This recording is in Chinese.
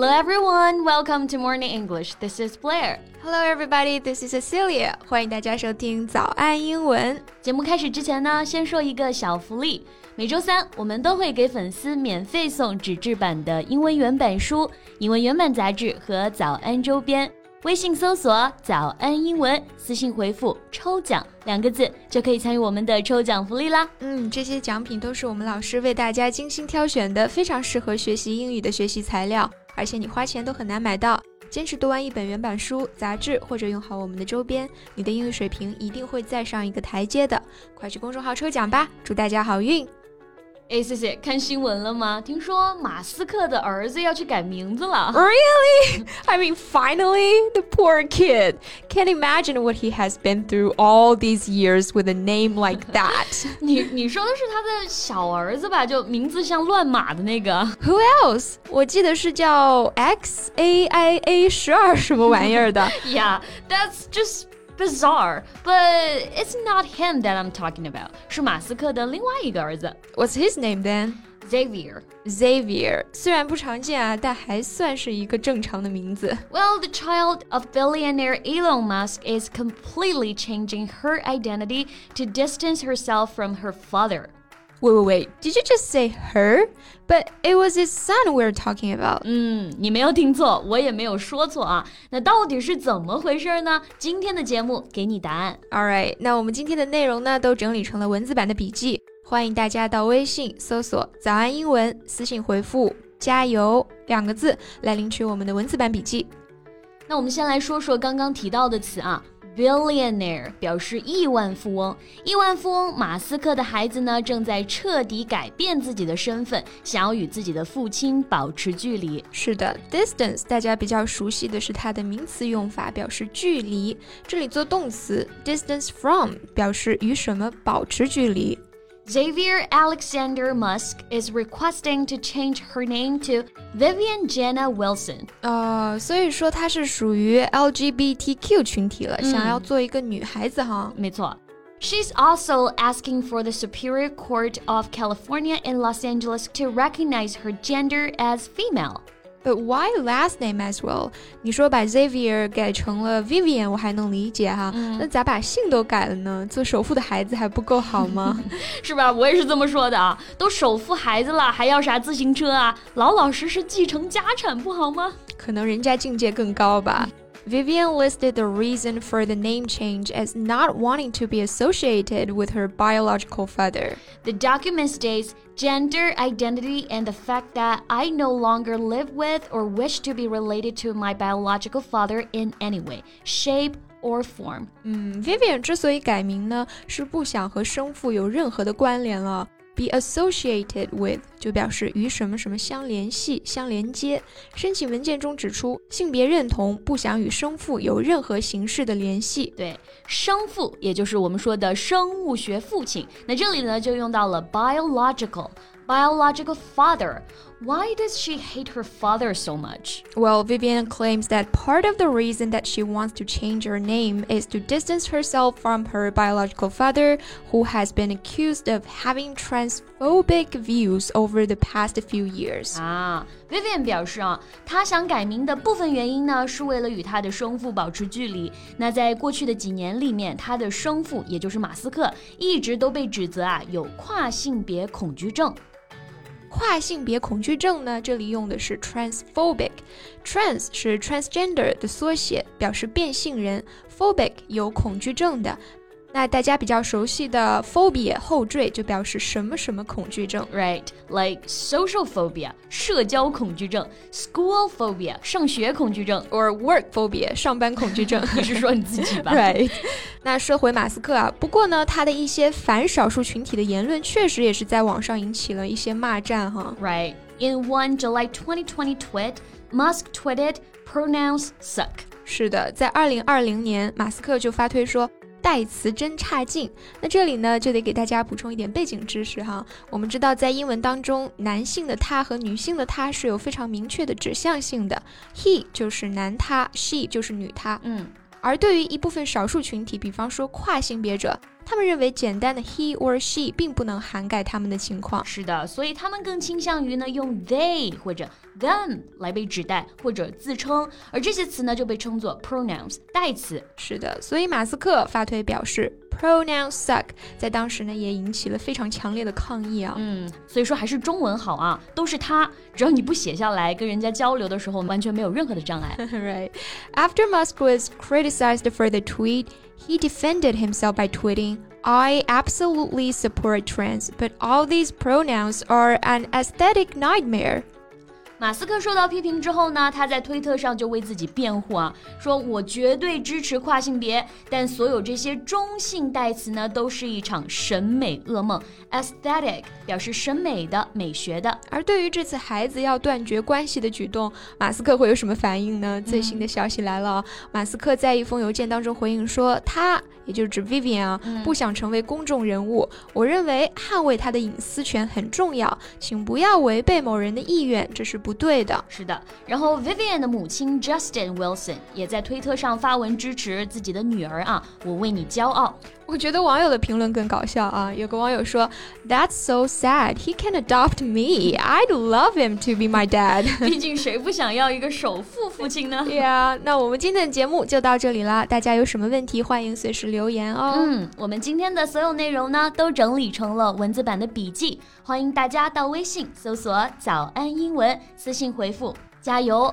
Hello everyone, welcome to Morning English. This is Blair. Hello everybody, this is Cecilia. 欢迎大家收听早安英文。节目开始之前呢，先说一个小福利。每周三我们都会给粉丝免费送纸质版的英文原版书、英文原版杂志和早安周边。微信搜索“早安英文”，私信回复“抽奖”两个字，就可以参与我们的抽奖福利啦。嗯，这些奖品都是我们老师为大家精心挑选的，非常适合学习英语的学习材料，而且你花钱都很难买到。坚持读完一本原版书、杂志，或者用好我们的周边，你的英语水平一定会再上一个台阶的。快去公众号抽奖吧，祝大家好运！哎，谢谢，看新闻了吗？听说马斯克的儿子要去改名字了。Really? I mean, finally, the poor kid. Can't imagine what he has been through all these years with a name like that. 你你说的是他的小儿子吧？就名字像乱码的那个。Who else? 我记得是叫 X A I A 十二什么玩意儿的。Yeah, that's just bizarre, but it's not him that I'm talking about. 是马斯克的另外一个儿子。 What's his name then? Xavier. Xavier 虽然不常见啊，但还算是一个正常的名字。 Well, the child of billionaire Elon Musk is completely changing her identity to distance herself from her father. Wait, wait, wait. Did you just say her? But it was his son we're talking about. 嗯，你没有听错，我也没有说错啊。那到底是怎么回事呢？今天的节目给你答案。All right，那我们今天的内容呢，都整理成了文字版的笔记，欢迎大家到微信搜索“早安英文”，私信回复“加油”两个字来领取我们的文字版笔记。那我们先来说说刚刚提到的词啊，billionaire 表示亿万富翁。亿万富翁马斯克的孩子呢，正在彻底改变自己的身份，想要与自己的父亲保持距离。是的，distance 大家比较熟悉的是它的名词用法，表示距离。这里做动词，distance from 表示与什么保持距离。Xavier Alexander Musk is requesting to change her name to Vivian Jenna Wilson. 呃，所以说它是属于 LGBTQ 群体了，想要做一个女孩子哈。没错。She's also asking for the Superior Court of California in Los Angeles to recognize her gender as female. But why last name as well？你说把 Xavier 改成了 Vivian，我还能理解哈。那咋把姓都改了呢？做首富的孩子还不够好吗？是吧？我也是这么说的啊！都首富孩子了，还要啥自行车啊？老老实实继承家产不好吗？可能人家境界更高吧。Vivian listed the reason for the name change as not wanting to be associated with her biological father. The document states gender identity and the fact that I no longer live with or wish to be related to my biological father in any way, shape, or form. 嗯，Vivian 之所以改名呢，是不想和生父有任何的关联了。 Be associated with 就表示与什么什么相联系、相连接。申请文件中指出，性别认同不想与生父有任何形式的联系。对，生父也就是我们说的生物学父亲。那这里呢就用到了 biological。biological father. Why does she hate her father so much? Well, Vivian claims that part of the reason that she wants to change her name is to distance herself from her biological father, who has been accused of having transphobic views over the past few years. 啊，Vivian 表示啊，她想改名的部分原因呢，是为了与她的生父保持距离。那在过去的几年里面，她的生父也就是马斯克，一直都被指责啊有跨性别恐惧症。 跨性别恐惧症呢，这里用的是 transphobic。trans 是 transgender 的缩写，表示变性人；phobic 有恐惧症的。那大家比较熟悉的 phobia 后缀就表示什么什么恐惧症。Right, like social phobia 社交恐惧症，school phobia 上学恐惧症。or work phobia 上班恐惧症。你是说你自己吧 Right，那说回马斯克啊，不过呢，他的一些反少数群体的言论确实也是在网上引起了一些骂战哈。Right. In one July 2020 tweet, Musk tweeted, "Pronouns suck." 是的，在二零二零年，马斯克就发推说。代词真差劲。那这里呢，就得给大家补充一点背景知识哈。我们知道，在英文当中，男性的他和女性的她是有非常明确的指向性的，he 就是男他，she 就是女他。嗯，而对于一部分少数群体，比方说跨性别者，他们认为简单的 he or she 并不能涵盖他们的情况。是的，所以他们更倾向于呢用 they 或者 them 来被指代或者自称，而这些词呢就被称作 pronouns 代词。是的，所以马斯克发推表示 pronouns suck，在当时呢也引起了非常强烈的抗议啊。嗯，所以说还是中文好啊，都是他，只要你不写下来，跟人家交流的时候完全没有任何的障碍。right. After Musk was criticized for the tweet, he defended himself by tweeting. I absolutely support trans, but all these pronouns are an aesthetic nightmare. 马斯克受到批评之后呢，他在推特上就为自己辩护啊，说我绝对支持跨性别，但所有这些中性代词呢，都是一场审美噩梦。Aesthetic 表示审美的、美学的。而对于这次孩子要断绝关系的举动，马斯克会有什么反应呢？最新的消息来了，马斯克在一封邮件当中回应说，他也就是指 Vivian 啊，不想成为公众人物。我认为捍卫他的隐私权很重要，请不要违背某人的意愿，这是。不对的，是的。然后 Vivian 的母亲 Justin Wilson 也在推特上发文支持自己的女儿啊，我为你骄傲。我觉得网友的评论更搞笑啊！有个网友说：“That's so sad. He can adopt me. I'd love him to be my dad.” 毕竟谁不想要一个首富父亲呢？Yeah，那我们今天的节目就到这里啦。大家有什么问题，欢迎随时留言哦。嗯，我们今天的所有内容呢，都整理成了文字版的笔记，欢迎大家到微信搜索“早安英文”，私信回复“加油”。